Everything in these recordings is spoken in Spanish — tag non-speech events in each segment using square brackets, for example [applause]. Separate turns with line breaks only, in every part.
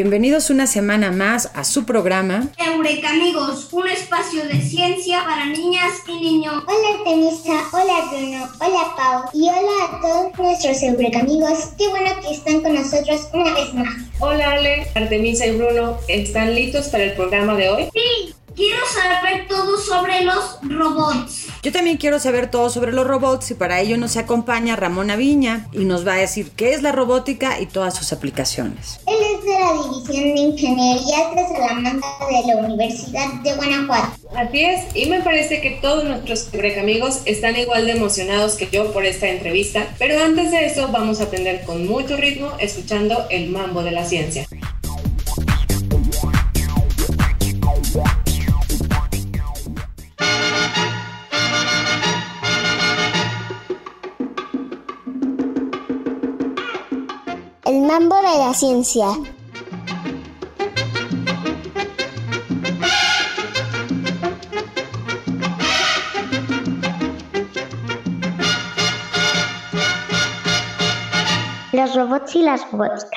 Bienvenidos una semana más a su programa
Eureka amigos, un espacio de ciencia para niñas y niños.
Hola Artemisa, hola Bruno, hola Pau y hola a todos nuestros Eureka amigos. Qué bueno que están con nosotros una vez más.
Hola Ale, Artemisa y Bruno, ¿están listos para el programa de hoy?
Sí, quiero saber todo sobre los robots.
Yo también quiero saber todo sobre los robots y para ello nos acompaña Ramón Aviña y nos va a decir qué es la robótica y todas sus aplicaciones.
Él es de la División de Ingeniería de Salamanca de la Universidad de Guanajuato.
Así es, y me parece que todos nuestros amigos están igual de emocionados que yo por esta entrevista, pero antes de eso vamos a aprender con mucho ritmo escuchando el mambo de la ciencia.
El mambo de la ciencia. Los robots y las robóticas.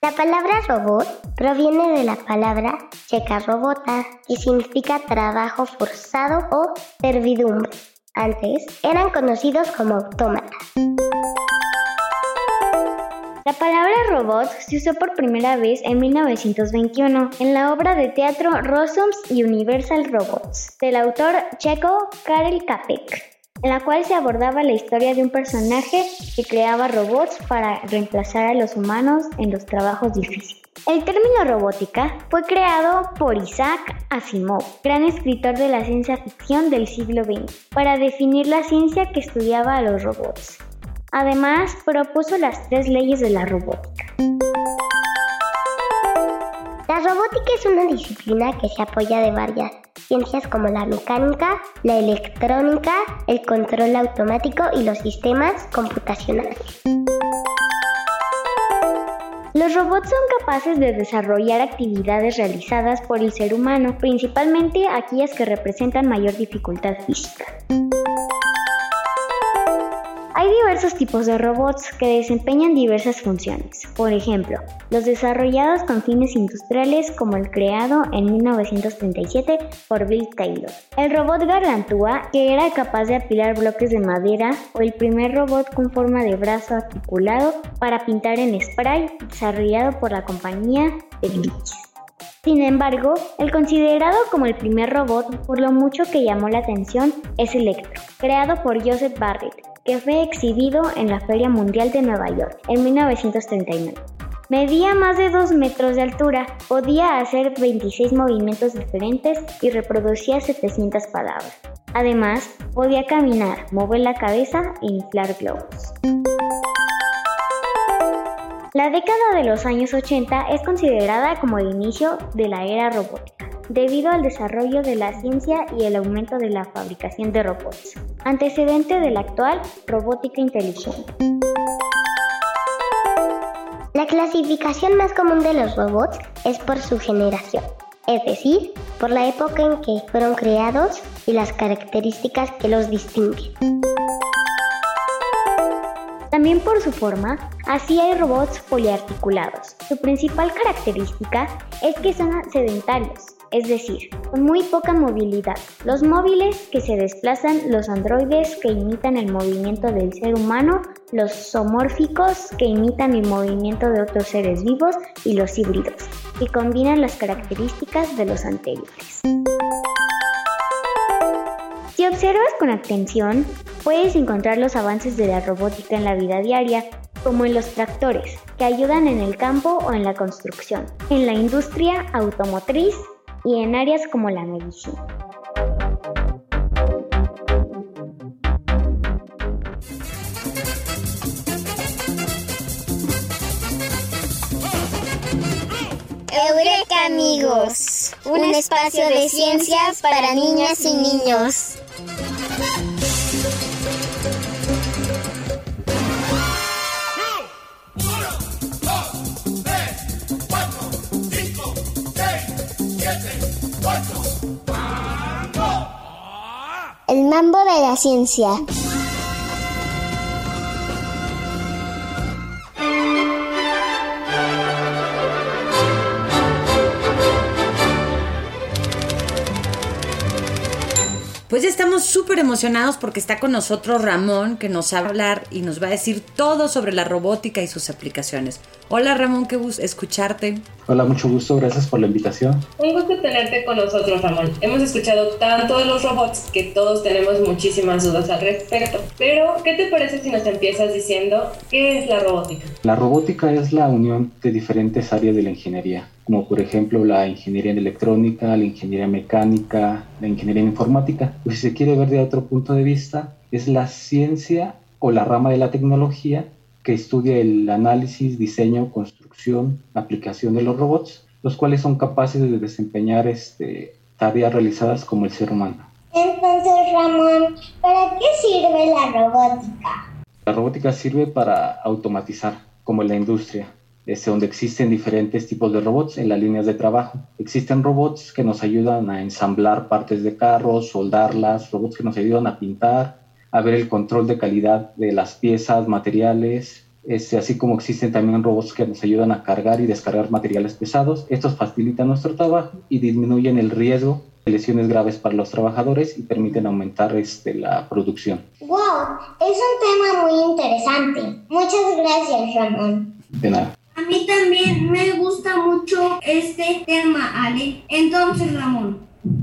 La palabra robot proviene de la palabra checa robota, que significa trabajo forzado o servidumbre. Antes eran conocidos como autómatas.
La palabra robot se usó por primera vez en 1921 en la obra de teatro Rossum's Universal Robots del autor checo Karel Capek, en la cual se abordaba la historia de un personaje que creaba robots para reemplazar a los humanos en los trabajos difíciles. El término robótica fue creado por Isaac Asimov, gran escritor de la ciencia ficción del siglo XX, para definir la ciencia que estudiaba a los robots. Además, propuso las tres leyes de la robótica.
La robótica es una disciplina que se apoya de varias ciencias como la mecánica, la electrónica, el control automático y los sistemas computacionales.
Los robots son capaces de desarrollar actividades realizadas por el ser humano, principalmente aquellas que representan mayor dificultad física. Diversos tipos de robots que desempeñan diversas funciones. Por ejemplo, los desarrollados con fines industriales como el creado en 1937 por Bill Taylor. El robot Gargantúa, que era capaz de apilar bloques de madera, o el primer robot con forma de brazo articulado para pintar en spray, desarrollado por la compañía de. Sin embargo, el considerado como el primer robot por lo mucho que llamó la atención es Electro, creado por Joseph Barrett, que fue exhibido en la Feria Mundial de Nueva York en 1939. Medía más de 2 metros de altura, podía hacer 26 movimientos diferentes y reproducía 700 palabras. Además, podía caminar, mover la cabeza e inflar globos. La década de los años 80 es considerada como el inicio de la era robótica, debido al desarrollo de la ciencia y el aumento de la fabricación de robots, antecedente de la actual robótica inteligente.
La clasificación más común de los robots es por su generación, es decir, por la época en que fueron creados y las características que los distinguen.
También por su forma, así hay robots poliarticulados. Su principal característica es que son sedentarios, es decir, con muy poca movilidad. Los móviles que se desplazan, los androides que imitan el movimiento del ser humano, los zoomórficos que imitan el movimiento de otros seres vivos y los híbridos, que combinan las características de los anteriores. Si observas con atención, puedes encontrar los avances de la robótica en la vida diaria, como en los tractores, que ayudan en el campo o en la construcción, en la industria automotriz, y en áreas como la medicina.
Eureka amigos, un espacio de ciencias para niñas y niños. Mambo de la ciencia.
Estamos súper emocionados porque está con nosotros Ramón, que nos va a hablar y nos va a decir todo sobre la robótica y sus aplicaciones. Hola Ramón, qué gusto escucharte.
Hola, mucho gusto, gracias por la invitación.
Un gusto tenerte con nosotros, Ramón. Hemos escuchado tanto de los robots que todos tenemos muchísimas dudas al respecto. Pero, ¿qué te parece si nos empiezas diciendo qué es la robótica?
La robótica es la unión de diferentes áreas de la ingeniería, como por ejemplo la ingeniería en electrónica, la ingeniería mecánica, la ingeniería en informática. Pues si se quiere ver de otro punto de vista, es la ciencia o la rama de la tecnología que estudia el análisis, diseño, construcción, aplicación de los robots, los cuales son capaces de desempeñar este, tareas realizadas como el ser humano.
Entonces, Ramón, ¿para qué sirve la robótica?
La robótica sirve para automatizar, como en la industria, es donde existen diferentes tipos de robots en las líneas de trabajo. Existen robots que nos ayudan a ensamblar partes de carros, soldarlas, robots que nos ayudan a pintar, a ver el control de calidad de las piezas, materiales, este, así como existen también robots que nos ayudan a cargar y descargar materiales pesados. Estos facilitan nuestro trabajo y disminuyen el riesgo de lesiones graves para los trabajadores y permiten aumentar este, la producción.
¡Wow! Es un tema muy interesante. Muchas gracias, Ramón.
De nada.
Mí también me gusta mucho este tema, Ale. Entonces, Ramón,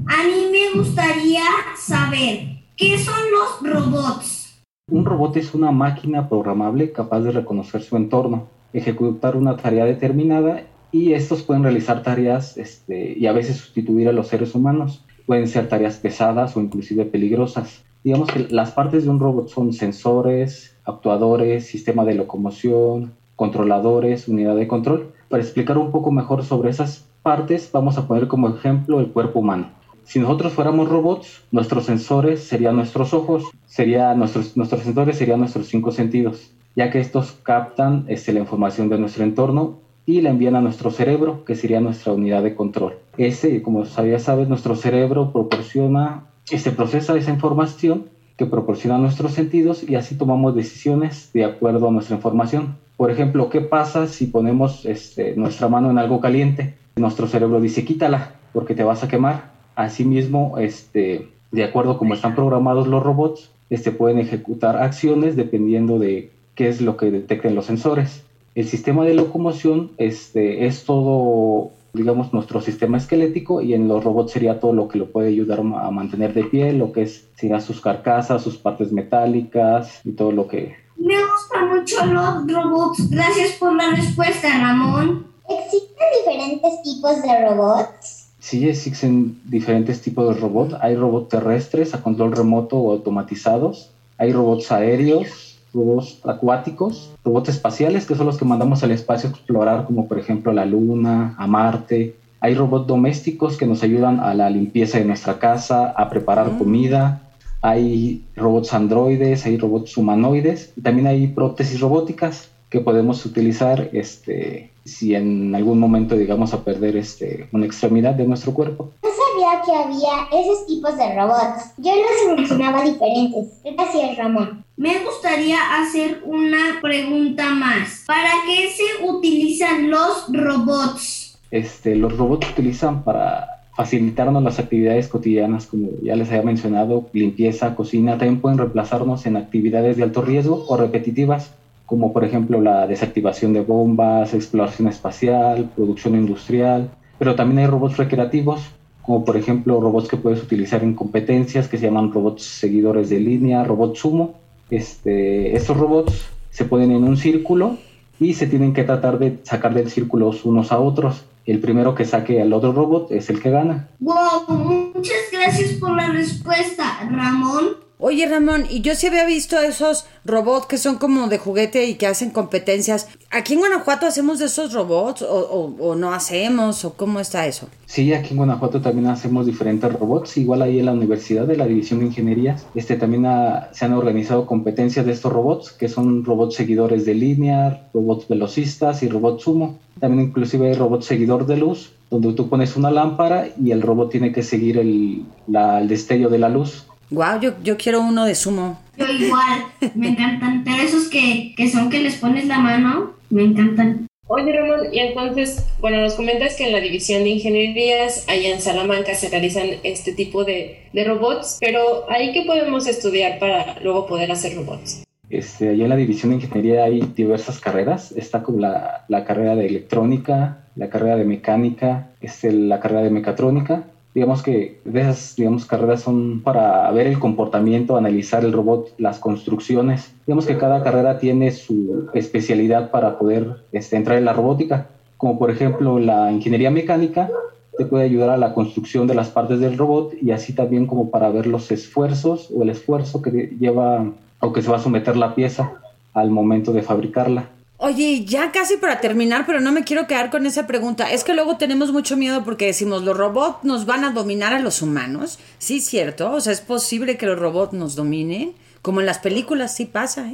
a mí me gustaría saber ¿Qué son los robots?
Un robot es una máquina programable capaz de reconocer su entorno, ejecutar una tarea determinada y estos pueden realizar tareas este, y a veces sustituir a los seres humanos. Pueden ser tareas pesadas o inclusive peligrosas. Digamos que las partes de un robot son sensores, actuadores, sistema de locomoción, controladores, unidad de control. Para explicar un poco mejor sobre esas partes, vamos a poner como ejemplo el cuerpo humano. Si nosotros fuéramos robots, nuestros sensores serían nuestros ojos, sería nuestros, nuestros sensores serían nuestros cinco sentidos, ya que estos captan este, la información de nuestro entorno y la envían a nuestro cerebro, que sería nuestra unidad de control. Ese, como ya sabes, nuestro cerebro proporciona, este, procesa esa información que proporciona nuestros sentidos y así tomamos decisiones de acuerdo a nuestra información. Por ejemplo, ¿qué pasa si ponemos este, nuestra mano en algo caliente? Nuestro cerebro dice, quítala porque te vas a quemar. Asimismo, este, de acuerdo como están programados los robots, este, pueden ejecutar acciones dependiendo de qué es lo que detecten los sensores. El sistema de locomoción este, es todo, digamos, nuestro sistema esquelético y en los robots sería todo lo que lo puede ayudar a mantener de pie, lo que es sería sus carcasas, sus partes metálicas y todo lo que...
Me gustan mucho los robots. Gracias por la respuesta, Ramón.
¿Existen diferentes tipos de robots?
Sí existen diferentes tipos de robots. Hay robots terrestres a control remoto o automatizados. Hay robots aéreos, robots acuáticos, robots espaciales, que son los que mandamos al espacio a explorar, como por ejemplo a la Luna, a Marte. Hay robots domésticos que nos ayudan a la limpieza de nuestra casa, a preparar comida. Hay robots androides, hay robots humanoides. Y también hay prótesis robóticas que podemos utilizar este, si en algún momento llegamos a perder este, una extremidad de nuestro cuerpo.
No sabía que había esos tipos de robots. Yo los imaginaba diferentes. Gracias, Ramón.
Me gustaría hacer una pregunta más. ¿Para qué se utilizan los robots?
Este, los robots se utilizan para facilitarnos las actividades cotidianas, como ya les había mencionado, limpieza, cocina, también pueden reemplazarnos en actividades de alto riesgo o repetitivas como por ejemplo la desactivación de bombas, exploración espacial, producción industrial, pero también hay robots recreativos, como por ejemplo robots que puedes utilizar en competencias que se llaman robots seguidores de línea, robots sumo. Este, estos robots se ponen en un círculo y se tienen que tratar de sacar del círculo unos a otros. El primero que saque al otro robot es el que gana.
Wow, muchas gracias por la respuesta, Ramón.
Oye Ramón, y yo sí había visto esos robots que son como de juguete y que hacen competencias. ¿Aquí en Guanajuato hacemos de esos robots o, no hacemos o cómo está eso?
Sí, aquí en Guanajuato también hacemos diferentes robots. Igual ahí en la universidad de la División de Ingenierías este, también se han organizado competencias de estos robots, que son robots seguidores de línea, robots velocistas y robots sumo. También inclusive hay robots seguidor de luz, donde tú pones una lámpara y el robot tiene que seguir el, el destello de la luz
Wow, yo, yo quiero uno de sumo.
Yo igual, me encantan. Pero esos que, que son que les pones la mano, me encantan.
Oye Ramón, y entonces, bueno, nos comentas que en la división de ingenierías, allá en Salamanca, se realizan este tipo de, de robots, pero ¿ahí qué podemos estudiar para luego poder hacer robots?
Este, allá en la división de ingeniería hay diversas carreras. Está como la, la carrera de electrónica, la carrera de mecánica, este, la carrera de mecatrónica digamos que de esas digamos, carreras son para ver el comportamiento, analizar el robot, las construcciones. Digamos que cada carrera tiene su especialidad para poder este, entrar en la robótica, como por ejemplo la ingeniería mecánica te puede ayudar a la construcción de las partes del robot y así también como para ver los esfuerzos o el esfuerzo que lleva o que se va a someter la pieza al momento de fabricarla.
Oye, ya casi para terminar, pero no me quiero quedar con esa pregunta. Es que luego tenemos mucho miedo porque decimos, los robots nos van a dominar a los humanos. Sí, cierto. O sea, es posible que los robots nos dominen. Como en las películas sí pasa,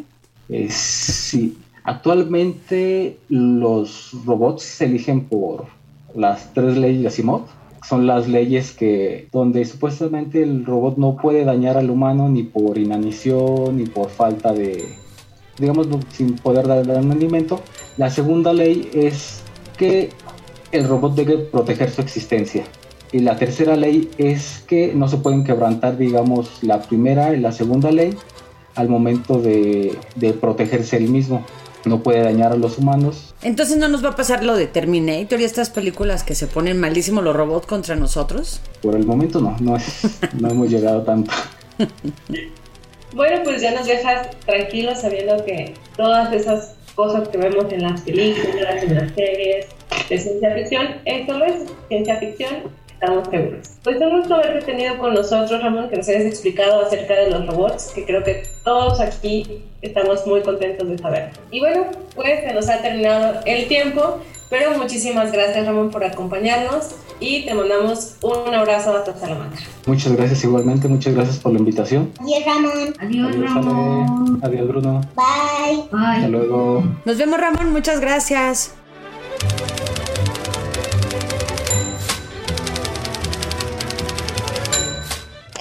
¿eh? sí. Actualmente los robots se eligen por las tres leyes de Asimov. Son las leyes que donde supuestamente el robot no puede dañar al humano ni por inanición ni por falta de digamos, sin poder dar el rendimiento. La segunda ley es que el robot debe proteger su existencia. Y la tercera ley es que no se pueden quebrantar, digamos, la primera y la segunda ley al momento de, de protegerse él mismo. No puede dañar a los humanos.
Entonces no nos va a pasar lo de Terminator y estas películas que se ponen malísimo los robots contra nosotros.
Por el momento no, no, no hemos llegado tanto. [laughs]
Bueno, pues ya nos dejas tranquilos sabiendo que todas esas cosas que vemos en las películas, en las series de ciencia ficción, es solo es ciencia ficción, estamos seguros. Pues un gusto haberte tenido con nosotros, Ramón, que nos hayas explicado acerca de los robots, que creo que todos aquí estamos muy contentos de saber. Y bueno, pues se nos ha terminado el tiempo. Pero muchísimas gracias Ramón por acompañarnos y te mandamos un abrazo hasta Salamanca.
Muchas gracias igualmente, muchas gracias por la invitación.
Adiós Ramón.
Adiós, Ramón. Adiós Bruno.
Bye.
Bye. Hasta luego.
Nos vemos Ramón, muchas gracias.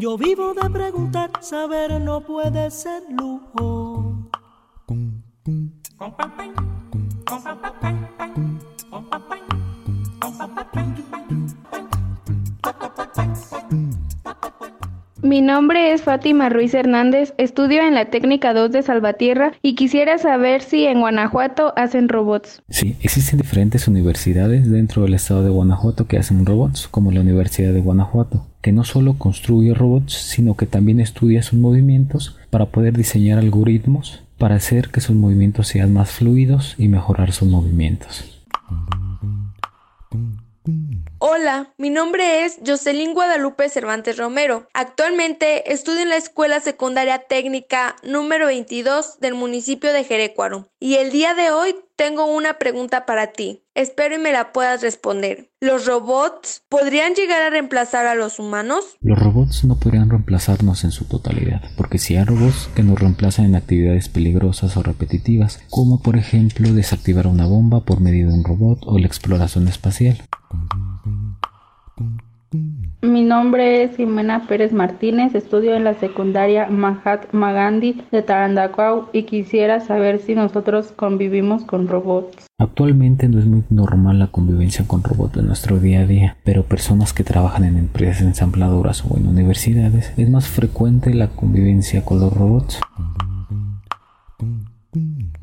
Yo vivo de preguntar, saber no puede ser lujo.
Mi nombre es Fátima Ruiz Hernández, estudio en la técnica 2 de Salvatierra y quisiera saber si en Guanajuato hacen robots.
Sí, existen diferentes universidades dentro del estado de Guanajuato que hacen robots, como la Universidad de Guanajuato, que no solo construye robots, sino que también estudia sus movimientos para poder diseñar algoritmos para hacer que sus movimientos sean más fluidos y mejorar sus movimientos.
Hola, mi nombre es Jocelyn Guadalupe Cervantes Romero. Actualmente estudio en la Escuela Secundaria Técnica número 22 del municipio de Jerecuaro. Y el día de hoy tengo una pregunta para ti. Espero y me la puedas responder. ¿Los robots podrían llegar a reemplazar a los humanos?
Los robots no podrían reemplazarnos en su totalidad, porque si hay robots que nos reemplazan en actividades peligrosas o repetitivas, como por ejemplo desactivar una bomba por medio de un robot o la exploración espacial.
Mi nombre es Jimena Pérez Martínez, estudio en la secundaria Mahatma Gandhi de Tarandacau y quisiera saber si nosotros convivimos con robots.
Actualmente no es muy normal la convivencia con robots en nuestro día a día, pero personas que trabajan en empresas ensambladoras o en universidades es más frecuente la convivencia con los robots.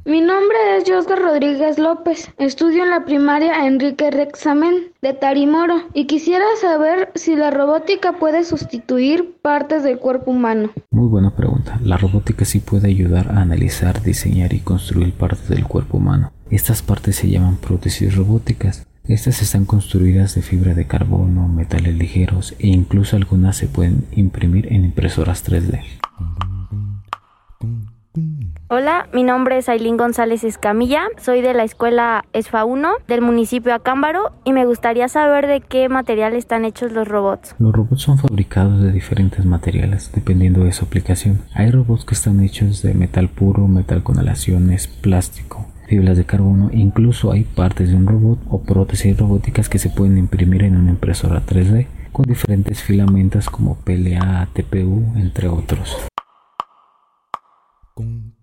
Mi nombre es Josgar Rodríguez López. Estudio en la primaria Enrique Rexamen de Tarimoro y quisiera saber si la robótica puede sustituir partes del cuerpo humano.
Muy buena pregunta. La robótica sí puede ayudar a analizar, diseñar y construir partes del cuerpo humano. Estas partes se llaman prótesis robóticas. Estas están construidas de fibra de carbono, metales ligeros e incluso algunas se pueden imprimir en impresoras 3D.
Hola, mi nombre es Ailín González Escamilla, soy de la escuela ESFA 1 del municipio Acámbaro y me gustaría saber de qué material están hechos los robots.
Los robots son fabricados de diferentes materiales dependiendo de su aplicación. Hay robots que están hechos de metal puro, metal con alaciones, plástico, fibras de carbono, incluso hay partes de un robot o prótesis robóticas que se pueden imprimir en una impresora 3D con diferentes filamentos como PLA, TPU, entre otros.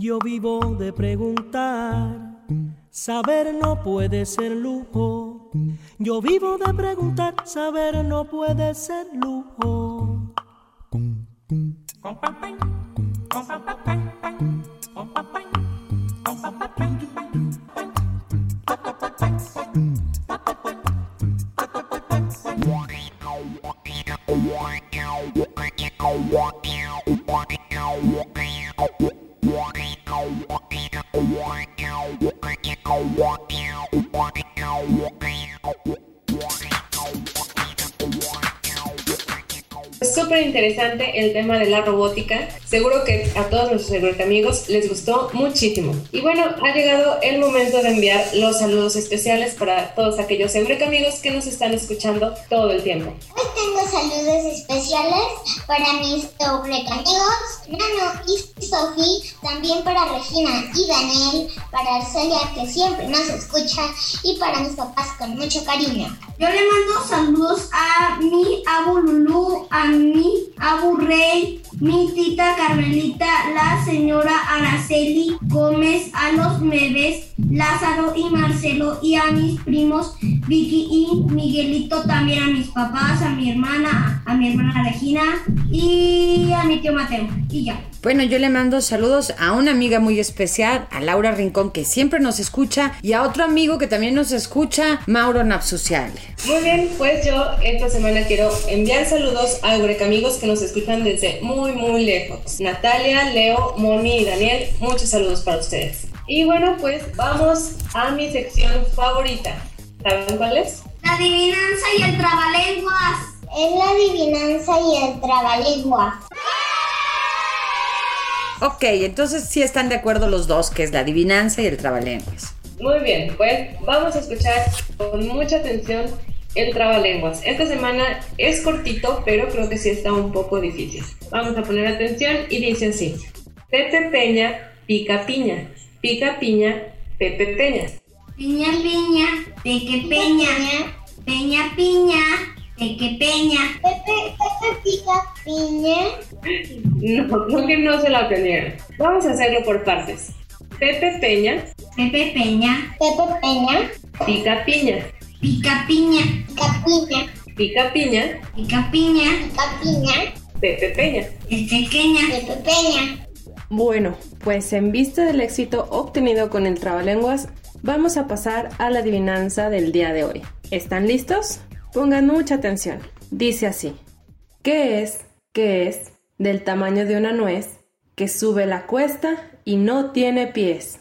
Yo vivo de preguntar, saber no puede ser lujo. Yo vivo de preguntar, saber no puede ser lujo. want.
Súper interesante el tema de la robótica. Seguro que a todos nuestros amigos les gustó muchísimo. Y bueno, ha llegado el momento de enviar los saludos especiales para todos aquellos amigos que nos están escuchando todo el tiempo.
Hoy tengo saludos especiales para mis amigos, Nano y Sofi, también para Regina y Daniel, para Arcelia que siempre nos escucha y para mis papás con mucho cariño.
Yo le mando saludos a mi abu abu Rey, mi tita Carmelita, la señora Araceli Gómez, a los Meves, Lázaro y Marcelo y a mis primos Vicky y Miguelito, también a mis papás, a mi hermana, a mi hermana Regina y a mi tío Mateo. Y ya.
Bueno, yo le mando saludos a una amiga muy especial, a Laura Rincón, que siempre nos escucha, y a otro amigo que también nos escucha, Mauro Napsuciale.
Muy bien, pues yo esta semana quiero enviar saludos a amigos que nos escuchan desde muy, muy lejos. Natalia, Leo, Moni y Daniel, muchos saludos para ustedes. Y bueno, pues vamos a mi sección favorita. ¿Saben cuál es?
La adivinanza y el trabalenguas.
Es la adivinanza y el trabalenguas.
Ok, entonces sí están de acuerdo los dos, que es la adivinanza y el trabalenguas.
Muy bien, pues vamos a escuchar con mucha atención el trabalenguas. Esta semana es cortito, pero creo que sí está un poco difícil. Vamos a poner atención y dice así. Pepe Peña pica piña, pica piña, Pepe Peña.
Piña piña, peque peña, peña piña, peque peña.
Pepe, Pepe pica piña.
No, creo que no se la aprendieron. Vamos a hacerlo por partes. Pepe Peña.
Pepe Peña.
Pepe Peña.
Pica piña.
Pica piña. Pica piña.
Pica piña.
Pica piña. Pica piña.
Pepe Peña.
Es pequeña. Pepe Peña.
Bueno, pues en vista del éxito obtenido con el trabalenguas, vamos a pasar a la adivinanza del día de hoy. ¿Están listos? Pongan mucha atención. Dice así. ¿Qué es, qué es, del tamaño de una nuez, que sube la cuesta y no tiene pies?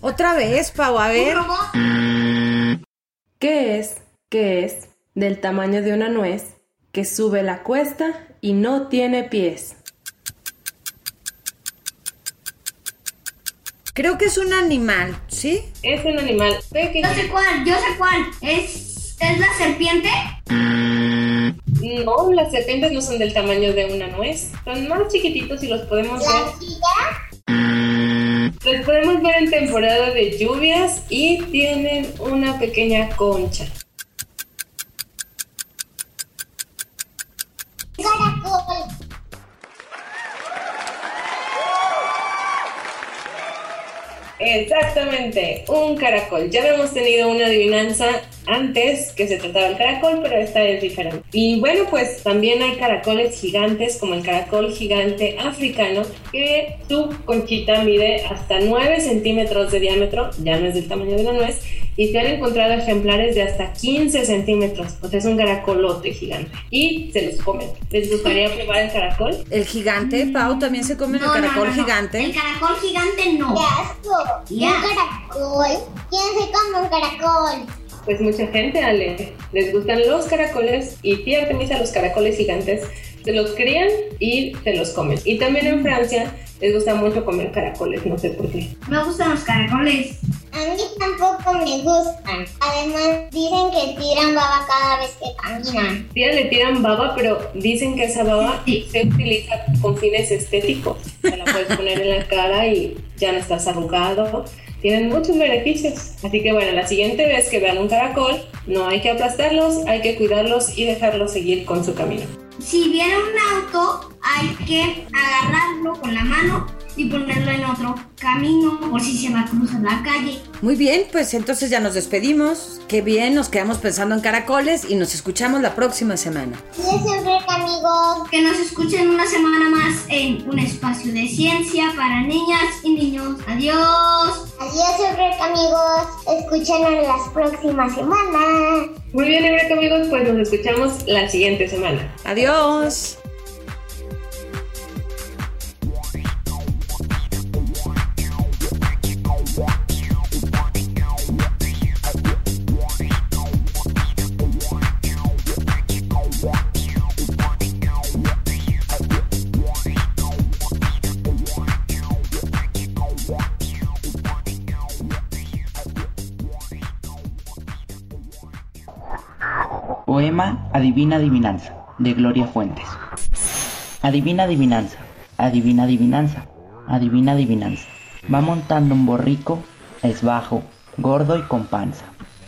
Otra vez, Pau, a ver.
¿Qué es, qué es, del tamaño de una nuez, que sube la cuesta y no tiene pies?
Creo que es un animal, ¿sí?
Es un animal pequeño.
Yo sé cuál, yo sé cuál. ¿Es, ¿es la serpiente?
No, las serpientes no son del tamaño de una nuez. Son más chiquititos y los podemos ver. Los podemos ver en temporada de lluvias y tienen una pequeña concha. Exactamente, un caracol. Ya habíamos tenido una adivinanza antes que se trataba del caracol, pero esta es diferente. Y bueno, pues también hay caracoles gigantes como el caracol gigante africano, que su conchita mide hasta 9 centímetros de diámetro, ya no es del tamaño de una nuez, y se han encontrado ejemplares de hasta 15 centímetros, o sea, es un caracolote gigante. Y se los comen. ¿Les gustaría probar el caracol?
El gigante, Pau, también se come
No,
el caracol
no, no.
gigante.
El caracol gigante no.
¡Qué asco!
Ya.
Un caracol. ¿Quién se come un caracol?
Pues mucha gente, Ale, les gustan los caracoles y tía Artemisa los caracoles gigantes se los crían y se los comen. Y también en Francia les gusta mucho comer caracoles, no sé por qué.
Me gustan los caracoles.
A mí tampoco me gustan. Además, dicen que tiran baba cada vez que caminan.
Tía le tiran baba, pero dicen que esa baba se utiliza con fines estéticos. Te la puedes poner en la cara y ya no estás arrugado. Tienen muchos beneficios. Así que bueno, la siguiente vez que vean un caracol, no hay que aplastarlos, hay que cuidarlos y dejarlos seguir con su camino.
Si viene un auto, hay que agarrarlo con la mano y ponerlo en otro camino por si se va a cruzar la calle.
Muy bien, pues entonces ya nos despedimos. Qué bien, nos quedamos pensando en caracoles y nos escuchamos la próxima semana.
Y siempre, amigos.
Que nos escuchen una semana más en un espacio de ciencia para niñas y niños. Adiós.
Adiós, siempre, amigos. Escúchanos las próximas semanas.
Muy bien, Eureka amigos, pues nos escuchamos la siguiente semana.
Adiós.
Adivina Adivinanza, de Gloria Fuentes. Adivina adivinanza, adivina adivinanza, adivina adivinanza. Va montando un borrico, es bajo, gordo y con panza.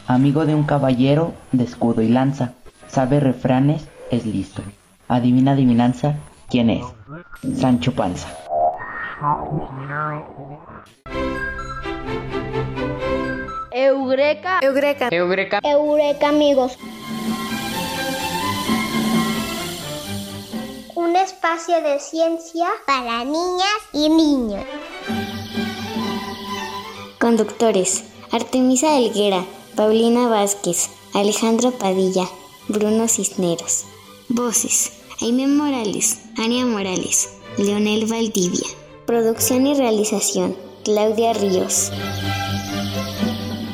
Amigo de un caballero, de escudo y lanza. Sabe refranes, es listo. Adivina adivinanza, ¿quién es? Sancho Panza.
Eureka.
Eureka.
Eureka.
Eureka, amigos. Espacio de ciencia para niñas y niños.
Conductores: Artemisa Helguera, Paulina Vázquez, Alejandro Padilla, Bruno Cisneros. Voces: Aime Morales, Ania Morales, Leonel Valdivia. Producción y realización: Claudia Ríos.